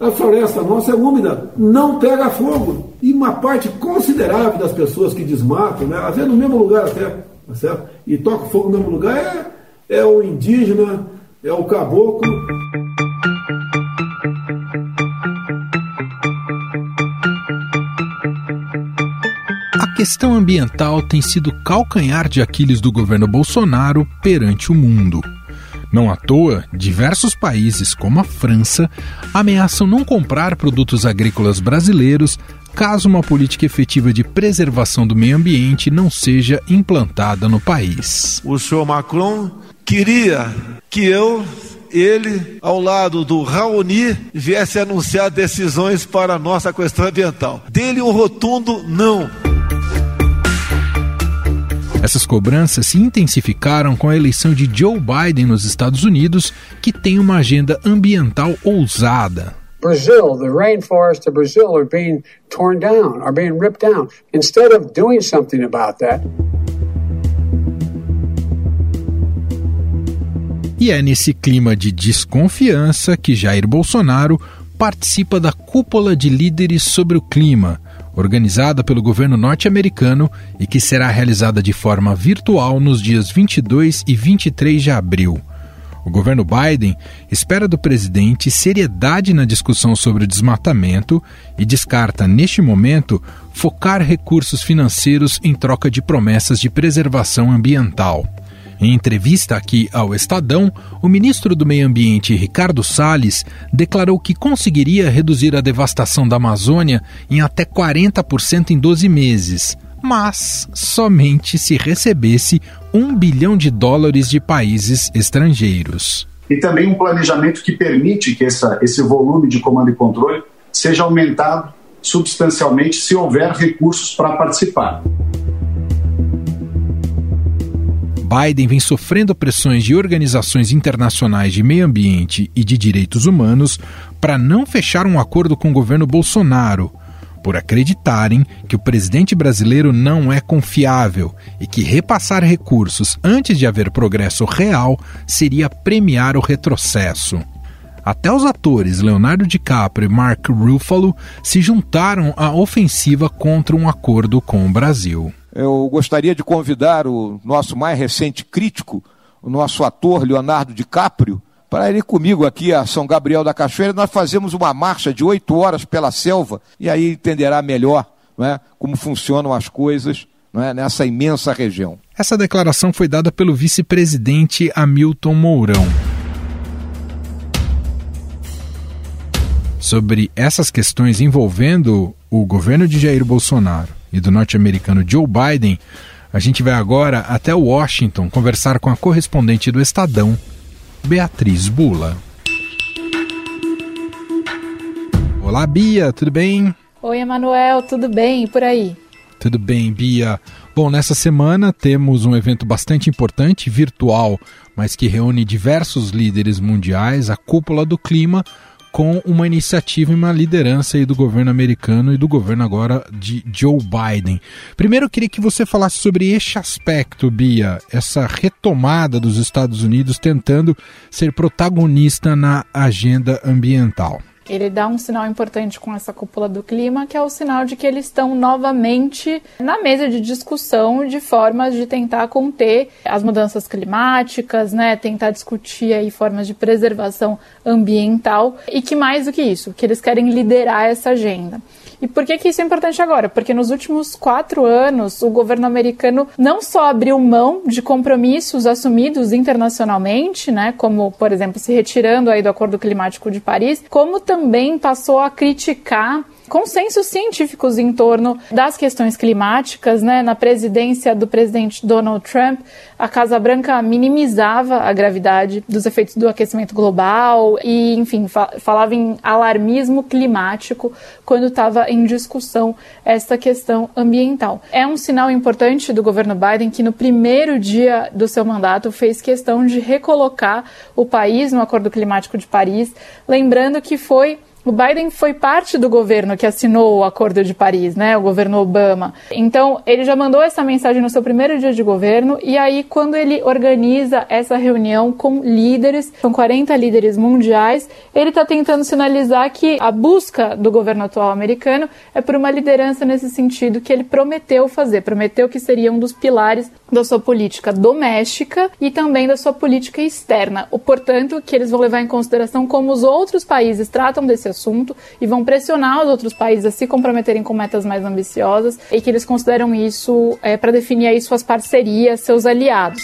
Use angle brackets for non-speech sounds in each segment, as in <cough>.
a floresta nossa é úmida, não pega fogo. E uma parte considerável das pessoas que desmatam, né, às vezes no mesmo lugar até, tá certo? e toca fogo no mesmo lugar, é, é o indígena, é o caboclo. A questão ambiental tem sido calcanhar de Aquiles do governo Bolsonaro perante o mundo. Não à toa, diversos países, como a França, ameaçam não comprar produtos agrícolas brasileiros caso uma política efetiva de preservação do meio ambiente não seja implantada no país. O senhor Macron queria que eu ele, ao lado do Raoni, viesse anunciar decisões para a nossa questão ambiental. Dele um rotundo não. Essas cobranças se intensificaram com a eleição de Joe Biden nos Estados Unidos, que tem uma agenda ambiental ousada. Brazil, the rainforests of Brazil are being torn down, are being ripped down. Instead of doing something about that, E é nesse clima de desconfiança que Jair Bolsonaro participa da cúpula de líderes sobre o clima, organizada pelo governo norte-americano e que será realizada de forma virtual nos dias 22 e 23 de abril. O governo Biden espera do presidente seriedade na discussão sobre o desmatamento e descarta, neste momento, focar recursos financeiros em troca de promessas de preservação ambiental. Em entrevista aqui ao Estadão, o ministro do Meio Ambiente, Ricardo Salles, declarou que conseguiria reduzir a devastação da Amazônia em até 40% em 12 meses, mas somente se recebesse um bilhão de dólares de países estrangeiros. E também um planejamento que permite que essa, esse volume de comando e controle seja aumentado substancialmente se houver recursos para participar. Biden vem sofrendo pressões de organizações internacionais de meio ambiente e de direitos humanos para não fechar um acordo com o governo Bolsonaro, por acreditarem que o presidente brasileiro não é confiável e que repassar recursos antes de haver progresso real seria premiar o retrocesso. Até os atores Leonardo DiCaprio e Mark Ruffalo se juntaram à ofensiva contra um acordo com o Brasil. Eu gostaria de convidar o nosso mais recente crítico, o nosso ator Leonardo DiCaprio, para ir comigo aqui a São Gabriel da Cachoeira. Nós fazemos uma marcha de oito horas pela selva e aí entenderá melhor é, como funcionam as coisas é, nessa imensa região. Essa declaração foi dada pelo vice-presidente Hamilton Mourão. Sobre essas questões envolvendo o governo de Jair Bolsonaro e do norte-americano Joe Biden, a gente vai agora até Washington conversar com a correspondente do Estadão, Beatriz Bula. Olá, Bia, tudo bem? Oi, Emanuel, tudo bem? E por aí? Tudo bem, Bia. Bom, nessa semana temos um evento bastante importante, virtual, mas que reúne diversos líderes mundiais, a Cúpula do Clima, com uma iniciativa e uma liderança aí do governo americano e do governo agora de Joe Biden. Primeiro eu queria que você falasse sobre este aspecto, Bia, essa retomada dos Estados Unidos tentando ser protagonista na agenda ambiental ele dá um sinal importante com essa cúpula do clima, que é o sinal de que eles estão novamente na mesa de discussão de formas de tentar conter as mudanças climáticas, né, tentar discutir aí formas de preservação ambiental e que mais do que isso, que eles querem liderar essa agenda. E por que, que isso é importante agora? Porque nos últimos quatro anos, o governo americano não só abriu mão de compromissos assumidos internacionalmente, né, como, por exemplo, se retirando aí do Acordo Climático de Paris, como também passou a criticar consensos científicos em torno das questões climáticas, né? Na presidência do presidente Donald Trump, a Casa Branca minimizava a gravidade dos efeitos do aquecimento global e, enfim, fa falava em alarmismo climático quando estava em discussão essa questão ambiental. É um sinal importante do governo Biden que no primeiro dia do seu mandato fez questão de recolocar o país no Acordo Climático de Paris, lembrando que foi O Biden foi parte do governo que assinou o Acordo de Paris, né? O governo Obama. Então, ele já mandou essa mensagem no seu primeiro dia de governo e aí quando ele organiza essa reunião com líderes, são 40 líderes mundiais, ele está tentando sinalizar que a busca do governo atual americano é por uma liderança nesse sentido que ele prometeu fazer, prometeu que seria um dos pilares da sua política doméstica e também da sua política externa. O portanto, que eles vão levar em consideração como os outros países tratam desse e vão pressionar os outros países a se comprometerem com metas mais ambiciosas e que eles consideram isso é, para definir aí suas parcerias, seus aliados.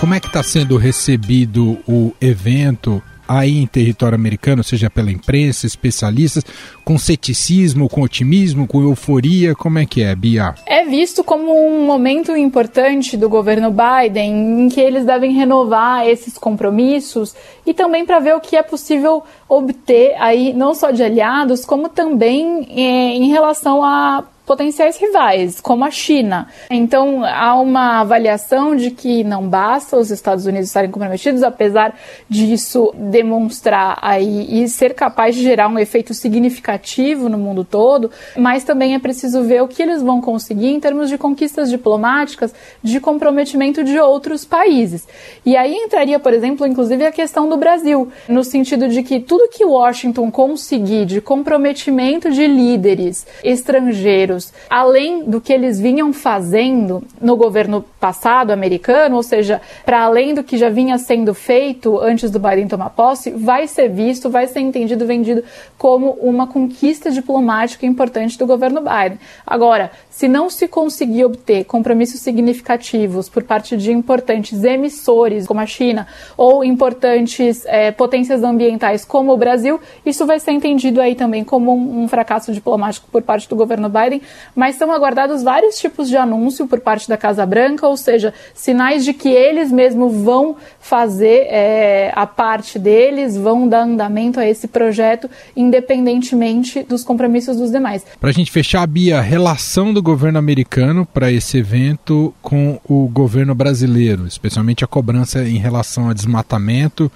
Como é que está sendo recebido o evento aí em território americano, seja pela imprensa, especialistas, com ceticismo, com otimismo, com euforia? Como é que é, Bia? É visto como um momento importante do governo Biden em que eles devem renovar esses compromissos e também para ver o que é possível obter aí, não só de aliados, como também é, em relação a potenciais rivais, como a China. Então, há uma avaliação de que não basta os Estados Unidos estarem comprometidos, apesar disso demonstrar aí e ser capaz de gerar um efeito significativo no mundo todo, mas também é preciso ver o que eles vão conseguir em termos de conquistas diplomáticas, de comprometimento de outros países. E aí entraria, por exemplo, inclusive a questão do Brasil, no sentido de que tudo que Washington conseguir de comprometimento de líderes estrangeiros além do que eles vinham fazendo no governo passado americano, ou seja, para além do que já vinha sendo feito antes do Biden tomar posse, vai ser visto, vai ser entendido, vendido como uma conquista diplomática importante do governo Biden. Agora, se não se conseguir obter compromissos significativos por parte de importantes emissores como a China ou importantes é, potências ambientais como o Brasil, isso vai ser entendido aí também como um, um fracasso diplomático por parte do governo Biden, mas são aguardados vários tipos de anúncio por parte da Casa Branca, ou seja, sinais de que eles mesmos vão fazer é, a parte deles, vão dar andamento a esse projeto, independentemente dos compromissos dos demais. Para a gente fechar, Bia, relação do governo americano para esse evento com o governo brasileiro, especialmente a cobrança em relação a desmatamento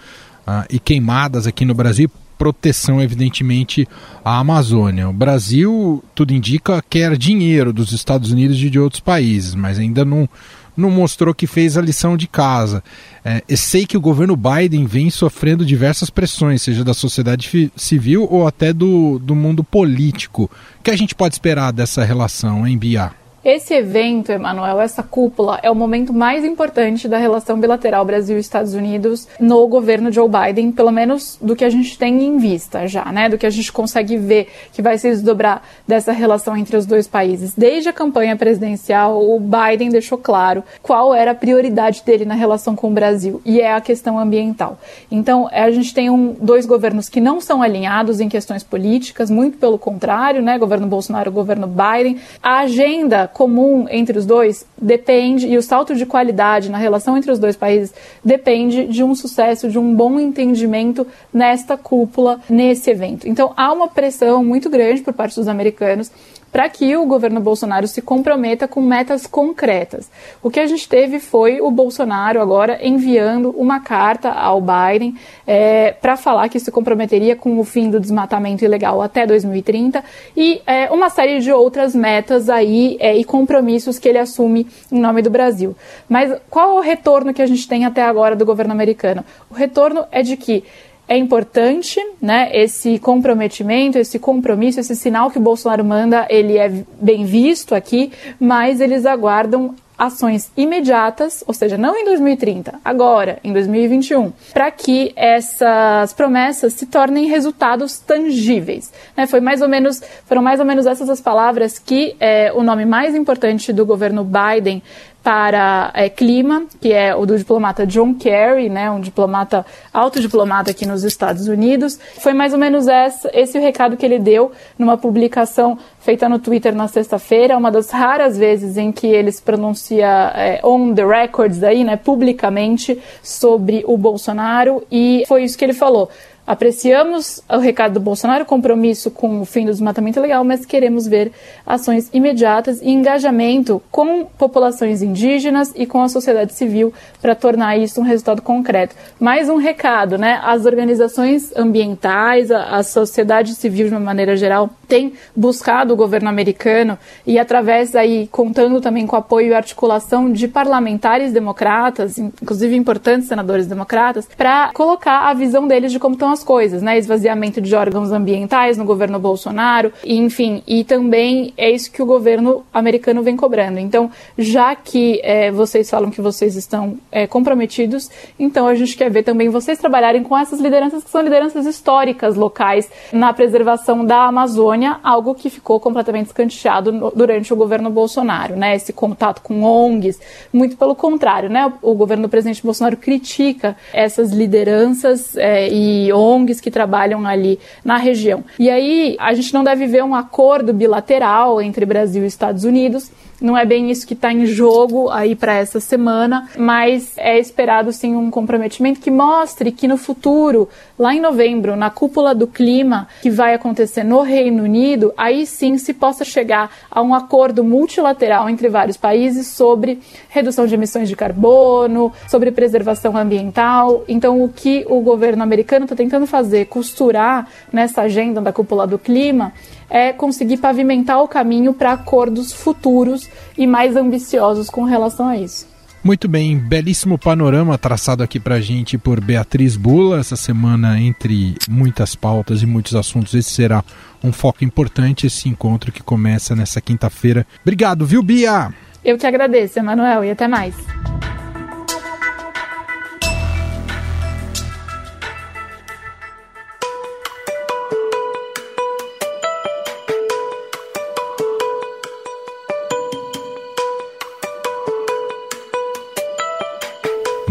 uh, e queimadas aqui no Brasil, proteção, evidentemente, à Amazônia. O Brasil, tudo indica, quer dinheiro dos Estados Unidos e de outros países, mas ainda não, não mostrou que fez a lição de casa. É, sei que o governo Biden vem sofrendo diversas pressões, seja da sociedade civil ou até do, do mundo político. O que a gente pode esperar dessa relação, hein, Bia? Esse evento, Emanuel, essa cúpula, é o momento mais importante da relação bilateral Brasil-Estados Unidos no governo Joe Biden, pelo menos do que a gente tem em vista já, né? Do que a gente consegue ver que vai se desdobrar dessa relação entre os dois países. Desde a campanha presidencial, o Biden deixou claro qual era a prioridade dele na relação com o Brasil, e é a questão ambiental. Então, a gente tem um, dois governos que não são alinhados em questões políticas, muito pelo contrário, né? Governo Bolsonaro, governo Biden. A agenda comum entre os dois depende, e o salto de qualidade na relação entre os dois países depende de um sucesso, de um bom entendimento nesta cúpula, nesse evento. Então há uma pressão muito grande por parte dos americanos para que o governo Bolsonaro se comprometa com metas concretas. O que a gente teve foi o Bolsonaro agora enviando uma carta ao Biden é, para falar que se comprometeria com o fim do desmatamento ilegal até 2030 e é, uma série de outras metas aí é, e compromissos que ele assume em nome do Brasil. Mas qual é o retorno que a gente tem até agora do governo americano? O retorno é de que é importante, né, esse comprometimento, esse compromisso, esse sinal que o Bolsonaro manda, ele é bem visto aqui, mas eles aguardam ações imediatas, ou seja, não em 2030, agora, em 2021, para que essas promessas se tornem resultados tangíveis. Né? Foi mais ou menos, foram mais ou menos essas as palavras que é, o nome mais importante do governo Biden para é, clima, que é o do diplomata John Kerry, né, um diplomata, alto diplomata aqui nos Estados Unidos. Foi mais ou menos essa, esse o recado que ele deu numa publicação feita no Twitter na sexta-feira, uma das raras vezes em que ele se pronuncia é, on the records aí, né, publicamente sobre o Bolsonaro, e foi isso que ele falou. Apreciamos o recado do Bolsonaro, compromisso com o fim do desmatamento legal, mas queremos ver ações imediatas e engajamento com populações indígenas e com a sociedade civil para tornar isso um resultado concreto. Mais um recado, né? As organizações ambientais, a, a sociedade civil de uma maneira geral, tem buscado o governo americano e através aí contando também com apoio e articulação de parlamentares democratas, inclusive importantes senadores democratas, para colocar a visão deles de como estão as coisas, né? Esvaziamento de órgãos ambientais no governo Bolsonaro, e, enfim, e também é isso que o governo americano vem cobrando. Então, já que é, vocês falam que vocês estão é, comprometidos, então a gente quer ver também vocês trabalharem com essas lideranças que são lideranças históricas locais na preservação da Amazônia, algo que ficou completamente escanteado no, durante o governo Bolsonaro, né? Esse contato com ONGs, muito pelo contrário, né? O, governo do presidente Bolsonaro critica essas lideranças é, e ONGs que trabalham ali na região. E aí a gente não deve ver um acordo bilateral entre Brasil e Estados Unidos, não é bem isso que está em jogo aí para essa semana, mas é esperado sim um comprometimento que mostre que no futuro, lá em novembro, na cúpula do clima que vai acontecer no Reino Unido, aí sim se possa chegar a um acordo multilateral entre vários países sobre redução de emissões de carbono, sobre preservação ambiental. Então, o que o governo americano está tentando fazer, costurar nessa agenda da cúpula do clima, é conseguir pavimentar o caminho para acordos futuros e mais ambiciosos com relação a isso. Muito bem, belíssimo panorama traçado aqui para gente por Beatriz Bula. Essa semana, entre muitas pautas e muitos assuntos, esse será um foco importante, esse encontro que começa nessa quinta-feira. Obrigado, viu, Bia? Eu que agradeço, Emanuel, e até mais.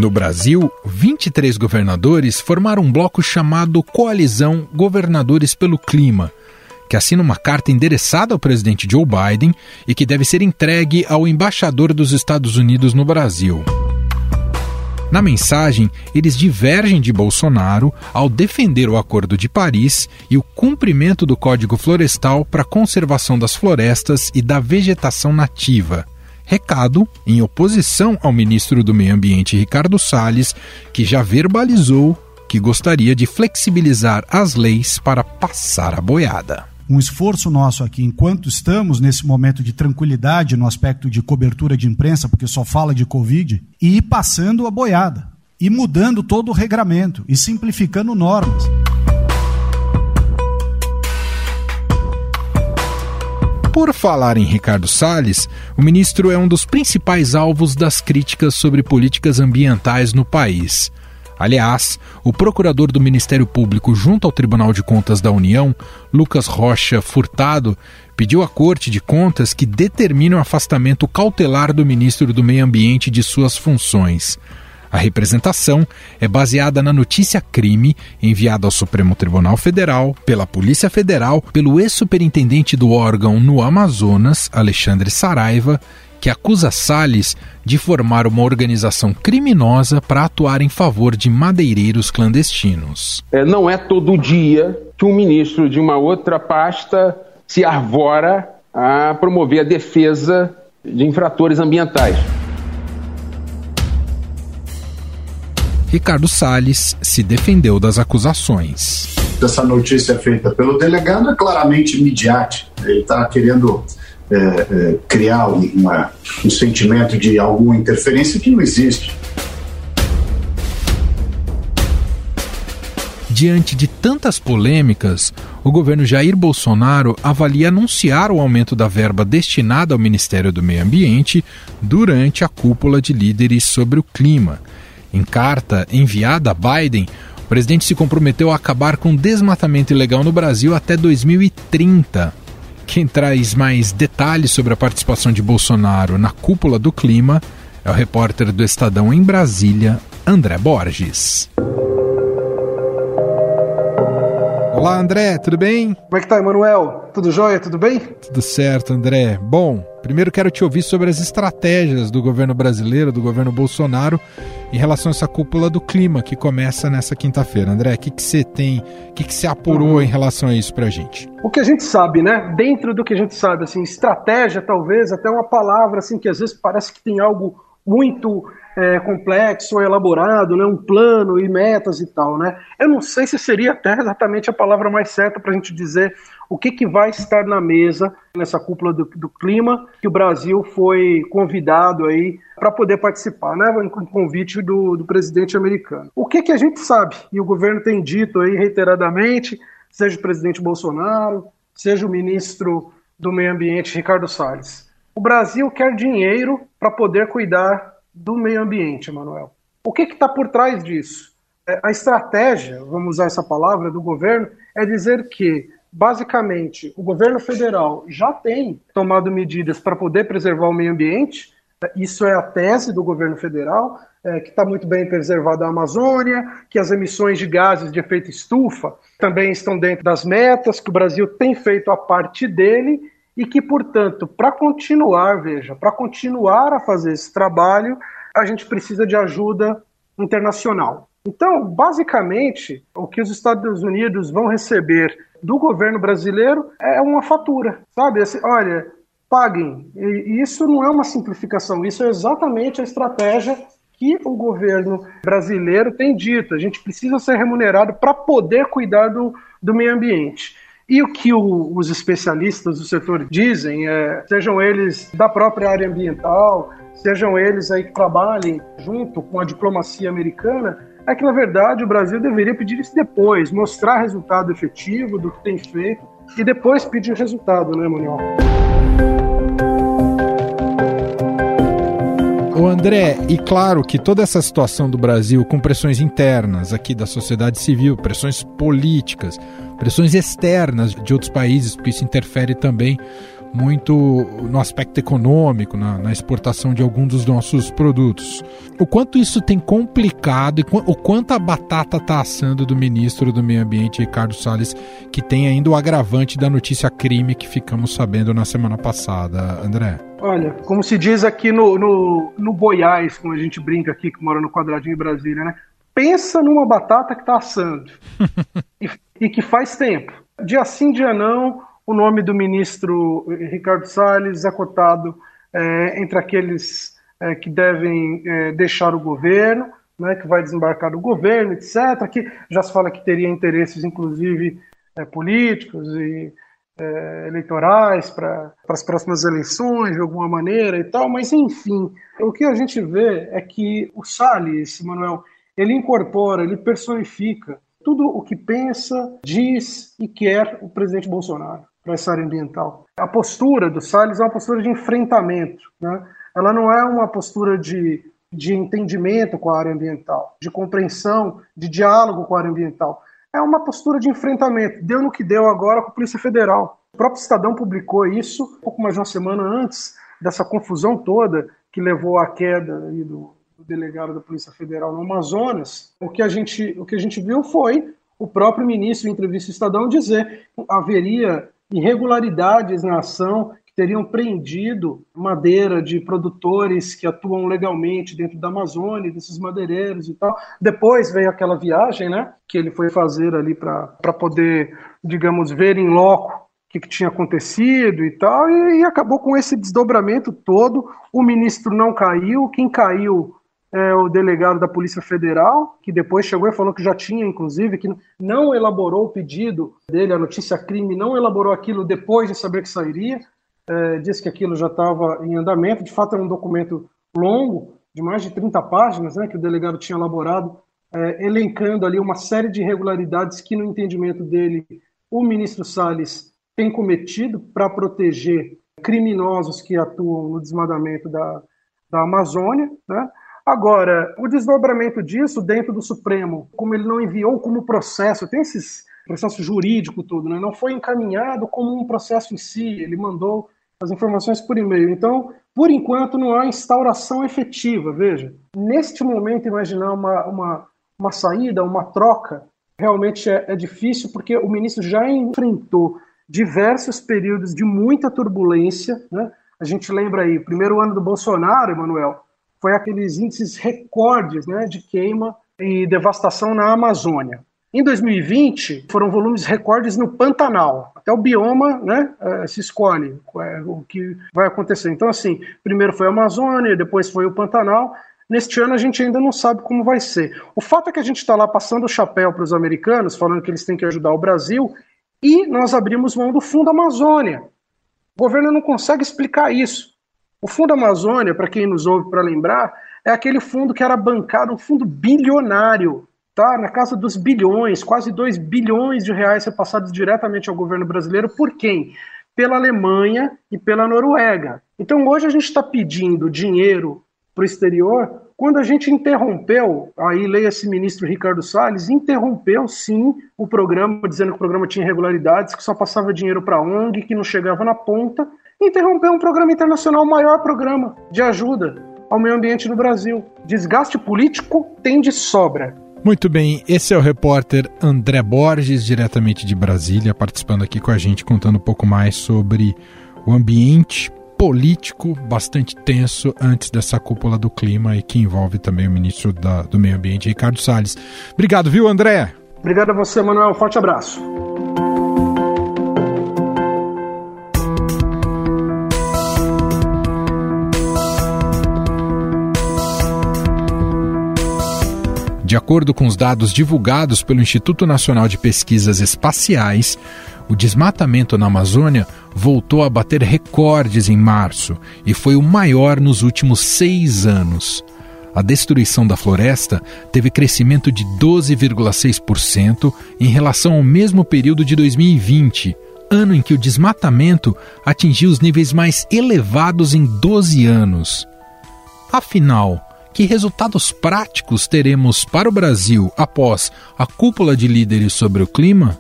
No Brasil, 23 governadores formaram um bloco chamado Coalizão Governadores pelo Clima, que assina uma carta endereçada ao presidente Joe Biden e que deve ser entregue ao embaixador dos Estados Unidos no Brasil. Na mensagem, eles divergem de Bolsonaro ao defender o Acordo de Paris e o cumprimento do Código Florestal para a conservação das florestas e da vegetação nativa. Recado em oposição ao ministro do Meio Ambiente Ricardo Salles, que já verbalizou que gostaria de flexibilizar as leis para passar a boiada um esforço nosso aqui, enquanto estamos nesse momento de tranquilidade no aspecto de cobertura de imprensa, porque só fala de Covid, e ir passando a boiada, e mudando todo o regramento, e simplificando normas. Por falar em Ricardo Salles, o ministro é um dos principais alvos das críticas sobre políticas ambientais no país. Aliás, o procurador do Ministério Público junto ao Tribunal de Contas da União, Lucas Rocha Furtado, pediu à Corte de Contas que determine o afastamento cautelar do ministro do Meio Ambiente de suas funções. A representação é baseada na notícia crime enviada ao Supremo Tribunal Federal, pela Polícia Federal, pelo ex-superintendente do órgão no Amazonas, Alexandre Saraiva, que acusa Salles de formar uma organização criminosa para atuar em favor de madeireiros clandestinos. É, não é todo dia que um ministro de uma outra pasta se arvora a promover a defesa de infratores ambientais. Ricardo Salles se defendeu das acusações. Essa notícia feita pelo delegado é claramente midiática. Ele está querendo é, é, criar uma, um sentimento de alguma interferência que não existe. Diante de tantas polêmicas, o governo Jair Bolsonaro avalia anunciar o aumento da verba destinada ao Ministério do Meio Ambiente durante a cúpula de líderes sobre o clima em carta enviada a Biden, o presidente se comprometeu a acabar com o desmatamento ilegal no Brasil até 2030. Quem traz mais detalhes sobre a participação de Bolsonaro na cúpula do clima é o repórter do Estadão em Brasília, André Borges. Olá, André, tudo bem? Como é que tá, Emanuel? Tudo jóia? Tudo bem? Tudo certo, André. Bom, primeiro quero te ouvir sobre as estratégias do governo brasileiro, do governo Bolsonaro, em relação a essa cúpula do clima que começa nessa quinta-feira. André, o que você tem, o que você apurou em relação a isso pra gente? O que a gente sabe, né? Dentro do que a gente sabe, assim, estratégia talvez, até uma palavra assim que às vezes parece que tem algo muito é, complexo, elaborado, né, um plano e metas e tal. Né? Eu não sei se seria até exatamente a palavra mais certa para a gente dizer o que, que vai estar na mesa nessa cúpula do, do clima que o Brasil foi convidado aí para poder participar, né, com convite do, do presidente americano. O que, que a gente sabe, e o governo tem dito aí reiteradamente, seja o presidente Bolsonaro, seja o ministro do Meio Ambiente, Ricardo Salles. O Brasil quer dinheiro para poder cuidar do meio ambiente, Manuel. O que está por trás disso? É, a estratégia, vamos usar essa palavra, do governo é dizer que, basicamente, o governo federal já tem tomado medidas para poder preservar o meio ambiente, isso é a tese do governo federal, é, que está muito bem preservada a Amazônia, que as emissões de gases de efeito estufa também estão dentro das metas, que o Brasil tem feito a parte dele e que, portanto, para continuar, veja, para continuar a fazer esse trabalho, a gente precisa de ajuda internacional. Então, basicamente, o que os Estados Unidos vão receber do governo brasileiro é uma fatura, sabe? Assim, olha, paguem. E isso não é uma simplificação, isso é exatamente a estratégia que o governo brasileiro tem dito. A gente precisa ser remunerado para poder cuidar do, do meio ambiente. E o que o, os especialistas do setor dizem, é, sejam eles da própria área ambiental, sejam eles aí que trabalhem junto com a diplomacia americana, é que na verdade o Brasil deveria pedir isso depois, mostrar resultado efetivo do que tem feito e depois pedir resultado, né, Manuel? O André, e claro que toda essa situação do Brasil com pressões internas aqui da sociedade civil, pressões políticas, pressões externas de outros países, porque isso interfere também muito no aspecto econômico, na, na, exportação de alguns dos nossos produtos. O quanto isso tem complicado e o quanto a batata está assando do ministro do Meio Ambiente, Ricardo Salles, que tem ainda o agravante da notícia crime que ficamos sabendo na semana passada, André. Olha, como se diz aqui no, no, no Goiás, como a gente brinca aqui, que mora no quadradinho em Brasília, né? Pensa numa batata que está assando <laughs> e, e que faz tempo. Dia sim, dia não, o nome do ministro Ricardo Salles é cotado é, entre aqueles é, que devem é, deixar o governo, né, que vai desembarcar do governo, etc. Que já se fala que teria interesses, inclusive, políticos e eleitorais para as próximas eleições, de alguma maneira e tal, mas enfim, o que a gente vê é que o Salles, Manuel, ele incorpora, ele personifica tudo o que pensa, diz e quer o presidente Bolsonaro para essa área ambiental. A postura do Salles é uma postura de enfrentamento, né? ela não é uma postura de, de entendimento com a área ambiental, de compreensão, de diálogo com a área ambiental. É uma postura de enfrentamento. Deu no que deu agora com a Polícia Federal. O próprio Estadão publicou isso um pouco mais de uma semana antes dessa confusão toda que levou à queda do, do delegado da Polícia Federal no Amazonas. O que a gente, o que a gente viu foi o próprio ministro, em entrevista ao Estadão, dizer que haveria irregularidades na ação que teriam prendido madeira de produtores que atuam legalmente dentro da Amazônia, desses madeireiros e tal. Depois veio aquela viagem, né, que ele foi fazer ali para poder, digamos, ver em loco o que, que, tinha acontecido e tal, e, e acabou com esse desdobramento todo. O ministro não caiu, quem caiu é, o delegado da Polícia Federal, que depois chegou e falou que já tinha, inclusive, que não elaborou o pedido dele, a notícia crime, não elaborou aquilo depois de saber que sairia, é, disse que aquilo já estava em andamento. De fato, era um documento longo, de mais de 30 páginas, né, que o delegado tinha elaborado, é, elencando ali uma série de irregularidades que, no entendimento dele, o ministro Salles tem cometido para proteger criminosos que atuam no desmadamento da, da Amazônia, né? Agora, o desdobramento disso dentro do Supremo, como ele não enviou como processo, tem esses processo jurídico todo, né? não foi encaminhado como um processo em si, ele mandou as informações por e-mail. Então, por enquanto, não há instauração efetiva. Veja, neste momento, imaginar uma, uma, uma saída, uma troca realmente é, é difícil porque o ministro já enfrentou diversos períodos de muita turbulência. Né? A gente lembra aí, primeiro ano do Bolsonaro, Emanuel, foi aqueles índices recordes né, de queima e devastação na Amazônia. Em 2020, foram volumes recordes no Pantanal. Até o bioma né, eh, se escolhe é, o que vai acontecer. Então, assim, primeiro foi a Amazônia, depois foi o Pantanal. Neste ano a gente ainda não sabe como vai ser. O fato é que a gente está lá passando o chapéu para os americanos, falando que eles têm que ajudar o Brasil, e nós abrimos mão do Fundo Amazônia. O governo não consegue explicar isso. O Fundo Amazônia, para quem nos ouve para lembrar, é aquele fundo que era bancado, um fundo bilionário tá na casa dos bilhões, quase 2 bilhões de reais repassados diretamente ao governo brasileiro. Por quem? Pela Alemanha e pela Noruega. Então hoje a gente está pedindo dinheiro para o exterior quando a gente interrompeu, aí leia-se ministro Ricardo Salles, interrompeu sim o programa, dizendo que o programa tinha irregularidades, que só passava dinheiro para a ONG, que não chegava na ponta, interrompeu um programa internacional, o maior programa de ajuda ao meio ambiente no Brasil. Desgaste político tem de sobra. Muito bem, esse é o repórter André Borges, diretamente de Brasília, participando aqui com a gente, contando um pouco mais sobre o ambiente político bastante tenso antes dessa cúpula do clima e que envolve também o ministro da, do Meio Ambiente, Ricardo Salles. Obrigado, viu, André? Obrigado a você, Manuel. Forte abraço. De acordo com os dados divulgados pelo Instituto Nacional de Pesquisas Espaciais, o desmatamento na Amazônia voltou a bater recordes em março e foi o maior nos últimos seis anos. A destruição da floresta teve crescimento de 12,6% em relação ao mesmo período de 2020, ano em que o desmatamento atingiu os níveis mais elevados em 12 anos. Afinal, que resultados práticos teremos para o Brasil após a cúpula de líderes sobre o clima?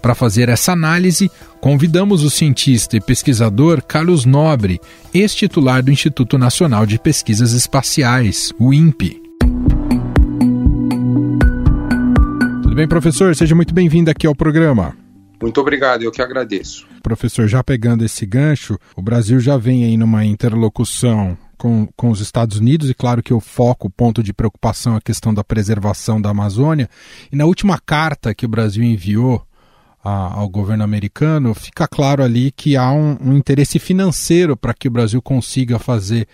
Para fazer essa análise, convidamos o cientista e pesquisador Carlos Nobre, ex-titular do Instituto Nacional de Pesquisas Espaciais, o INPE. Tudo bem, professor? Seja muito bem-vindo aqui ao programa. Muito obrigado, eu que agradeço. Professor, já pegando esse gancho, o Brasil já vem aí numa interlocução com, com os Estados Unidos, e claro que o foco, o ponto de preocupação é a questão da preservação da Amazônia. E na última carta que o Brasil enviou a, ao governo americano, fica claro ali que há um, um interesse financeiro para que o Brasil consiga fazer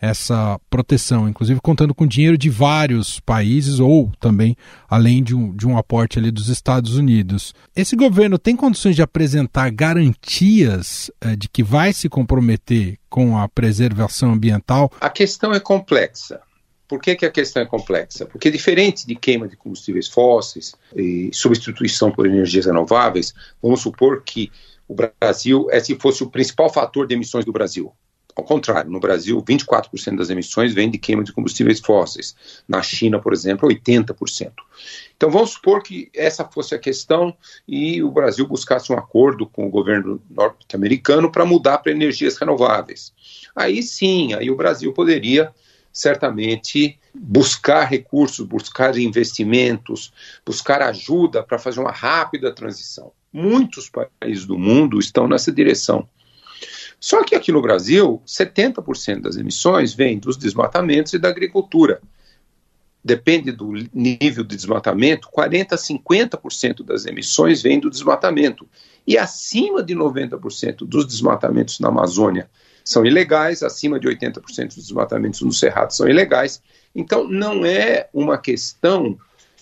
essa proteção, inclusive contando com dinheiro de vários países ou também além de um, de um aporte ali dos Estados Unidos. Esse governo tem condições de apresentar garantias é, de que vai se comprometer com a preservação ambiental? A questão é complexa. Por que, que, a questão é complexa? Porque, diferente de queima de combustíveis fósseis e substituição por energias renováveis, vamos supor que o Brasil, esse fosse o principal fator de emissões do Brasil. Ao contrário, no Brasil, 24% das emissões vêm de queima de combustíveis fósseis. Na China, por exemplo, 80%. Então vamos supor que essa fosse a questão e o Brasil buscasse um acordo com o governo norte-americano para mudar para energias renováveis. Aí sim, aí o Brasil poderia certamente buscar recursos, buscar investimentos, buscar ajuda para fazer uma rápida transição. Muitos países do mundo estão nessa direção. Só que aqui no Brasil, 70% das emissões vêm dos desmatamentos e da agricultura. Depende do nível de desmatamento, 40% a 50% das emissões vêm do desmatamento. E acima de 90% dos desmatamentos na Amazônia são ilegais, acima de 80% dos desmatamentos no Cerrado são ilegais. Então, não é uma questão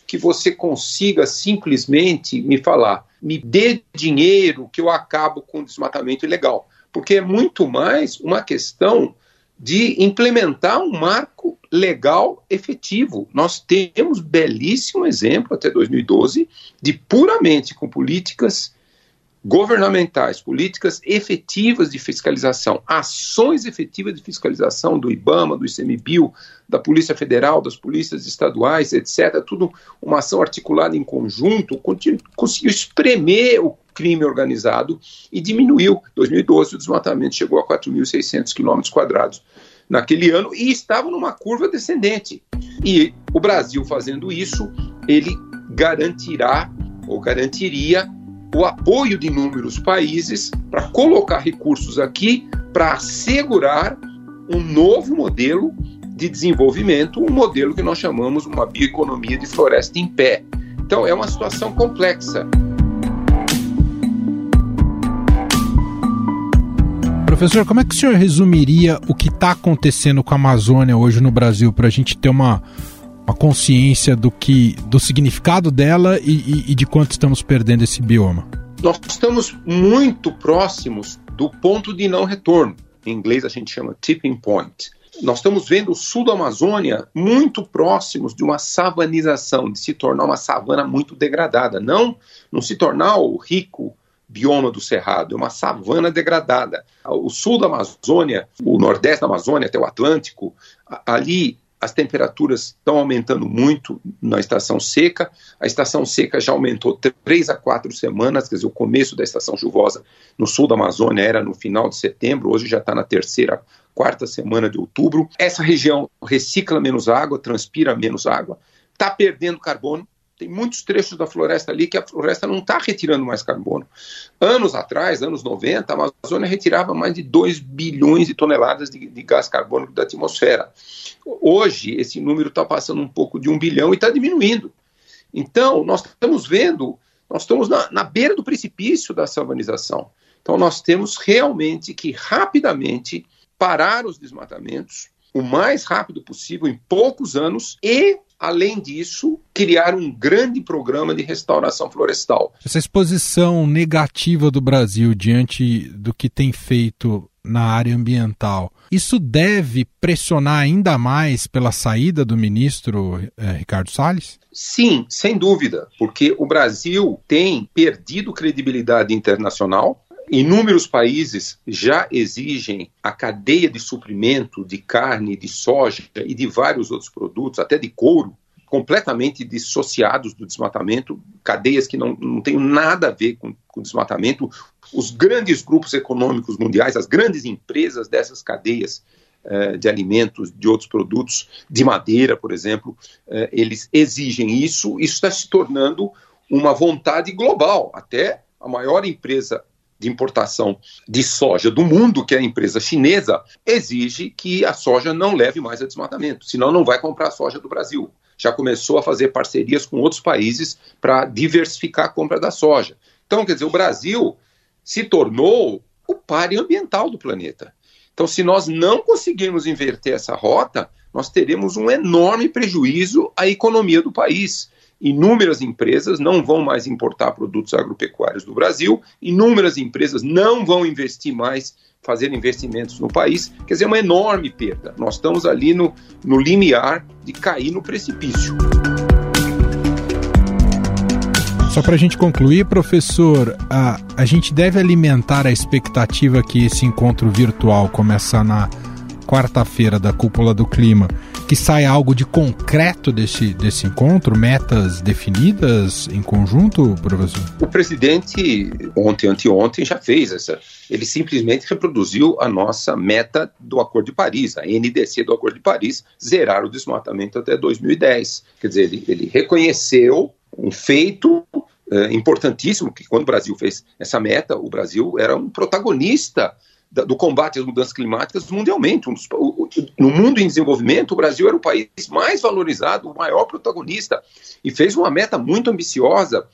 que você consiga simplesmente me falar, me dê dinheiro que eu acabo com o desmatamento ilegal porque é muito mais uma questão de implementar um marco legal efetivo. Nós temos belíssimo exemplo até 2012 de puramente com políticas governamentais, políticas efetivas de fiscalização, ações efetivas de fiscalização do IBAMA, do ICMBio, da Polícia Federal, das polícias estaduais, etc., tudo uma ação articulada em conjunto, conseguiu espremer o crime organizado e diminuiu. Em 2012, o desmatamento chegou a 4.600 quilômetros quadrados naquele ano e estava numa curva descendente. E o Brasil fazendo isso, ele garantirá ou garantiria o apoio de inúmeros países para colocar recursos aqui para assegurar um novo modelo de desenvolvimento, um modelo que nós chamamos uma bioeconomia de floresta em pé. Então é uma situação complexa. Professor, como é que o senhor resumiria o que está acontecendo com a Amazônia hoje no Brasil para a gente ter uma, uma consciência do que do significado dela e, e, e de quanto estamos perdendo esse bioma? Nós estamos muito próximos do ponto de não retorno. Em inglês a gente chama tipping point. Nós estamos vendo o sul da Amazônia muito próximos de uma savanização, de se tornar uma savana muito degradada. Não, não se tornar o rico bioma do Cerrado, é uma savana degradada. O sul da Amazônia, o nordeste da Amazônia até o Atlântico, ali as temperaturas estão aumentando muito na estação seca. A estação seca já aumentou três a quatro semanas, quer dizer, o começo da estação chuvosa no sul da Amazônia era no final de setembro, hoje já está na terceira, quarta semana de outubro. Essa região recicla menos água, transpira menos água, está perdendo carbono, tem muitos trechos da floresta ali que a floresta não está retirando mais carbono. Anos atrás, anos 90, a Amazônia retirava mais de 2 bilhões de toneladas de, de gás carbônico da atmosfera. Hoje, esse número está passando um pouco de um bilhão e está diminuindo. Então, nós estamos vendo, nós estamos na, na beira do precipício da salvanização. Então, nós temos realmente que rapidamente parar os desmatamentos o mais rápido possível, em poucos anos, e além disso, criar um grande programa de restauração florestal. Essa exposição negativa do Brasil diante do que tem feito na área ambiental, isso deve pressionar ainda mais pela saída do ministro eh, Ricardo Salles? Sim, sem dúvida, porque o Brasil tem perdido credibilidade internacional. Inúmeros países já exigem a cadeia de suprimento de carne, de soja e de vários outros produtos, até de couro, completamente dissociados do desmatamento, cadeias que não, não têm nada a ver com, com desmatamento. Os grandes grupos econômicos mundiais, as grandes empresas dessas cadeias eh, de alimentos, de outros produtos, de madeira, por exemplo, eh, eles exigem isso. Isso está se tornando uma vontade global. Até a maior empresa de importação de soja do mundo, que é a empresa chinesa, exige que a soja não leve mais a desmatamento, senão não vai comprar soja do Brasil. Já começou a fazer parcerias com outros países para diversificar a compra da soja. Então, quer dizer, o Brasil se tornou o páreo ambiental do planeta. Então, se nós não conseguirmos inverter essa rota, nós teremos um enorme prejuízo à economia do país inúmeras empresas não vão mais importar produtos agropecuários do Brasil, inúmeras empresas não vão investir mais, fazer investimentos no país, quer dizer, uma enorme perda. Nós estamos ali no, no limiar de cair no precipício. Só para a gente concluir, professor, a, a gente deve alimentar a expectativa que esse encontro virtual começa na quarta-feira da Cúpula do Clima que saia algo de concreto desse, desse encontro, metas definidas em conjunto, professor? O presidente, ontem, anteontem, já fez essa. Ele simplesmente reproduziu a nossa meta do Acordo de Paris, a NDC do Acordo de Paris, zerar o desmatamento até 2010. Quer dizer, ele, ele reconheceu um feito é, importantíssimo, que quando o Brasil fez essa meta, o Brasil era um protagonista do combate às mudanças climáticas mundialmente. no mundo em desenvolvimento, o Brasil era o país mais valorizado, o maior protagonista, e fez uma meta muito ambiciosa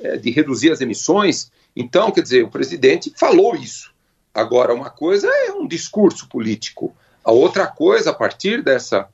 é, de reduzir as emissões. Então, quer dizer, o presidente falou isso. Agora, uma coisa é um discurso político, a outra coisa, a partir dessa,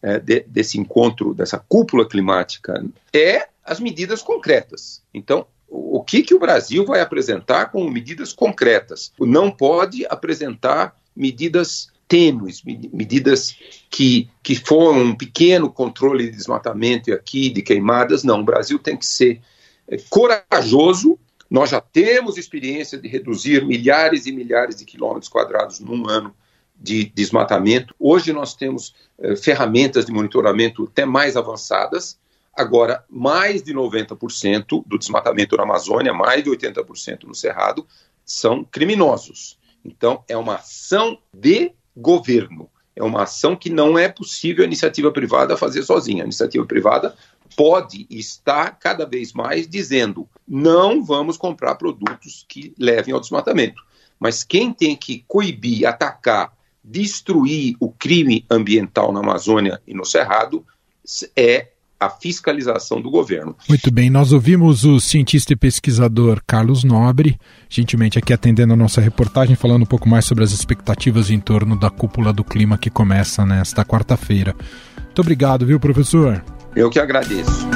é, de, desse encontro, dessa cúpula climática, é as medidas concretas. Então, o que, que o Brasil vai apresentar como medidas concretas. Não pode apresentar medidas tênues, medidas que, que foram um pequeno controle de desmatamento aqui, de queimadas. Não, o Brasil tem que ser é, corajoso. Nós já temos experiência de reduzir milhares e milhares de quilômetros quadrados num ano de desmatamento. Hoje nós temos é, ferramentas de monitoramento até mais avançadas Agora, mais de 90% do desmatamento na Amazônia, mais de 80% no Cerrado, são criminosos. Então, é uma ação de governo. É uma ação que não é possível a iniciativa privada fazer sozinha. A iniciativa privada pode estar cada vez mais dizendo: não vamos comprar produtos que levem ao desmatamento. Mas quem tem que coibir, atacar, destruir o crime ambiental na Amazônia e no Cerrado é a fiscalização do governo. Muito bem, nós ouvimos o cientista e pesquisador Carlos Nobre, gentilmente aqui atendendo a nossa reportagem, falando um pouco mais sobre as expectativas em torno da cúpula do clima que começa nesta quarta-feira. Muito obrigado, viu, professor? Eu que agradeço.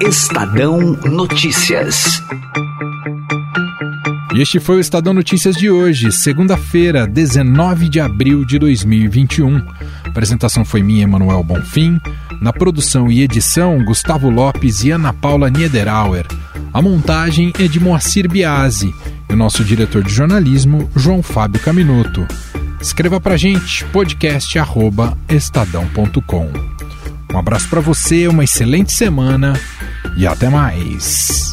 Estadão Notícias. E este foi o Estadão Notícias de hoje, segunda-feira, 19 de abril de 2021. A apresentação foi minha, Emanuel Bonfim. Na produção e edição, Gustavo Lopes e Ana Paula Niederauer. A montagem é de Moacir Biasi e o nosso diretor de jornalismo, João Fábio Caminoto. Escreva pra gente, podcast@estadão.com. Um abraço para você, uma excelente semana e até mais.